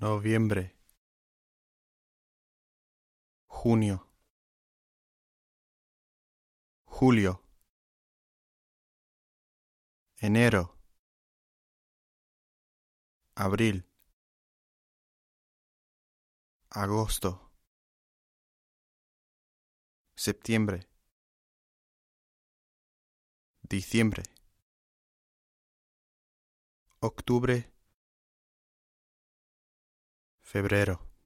noviembre, junio, julio, enero, abril, agosto, septiembre, diciembre, octubre, febrero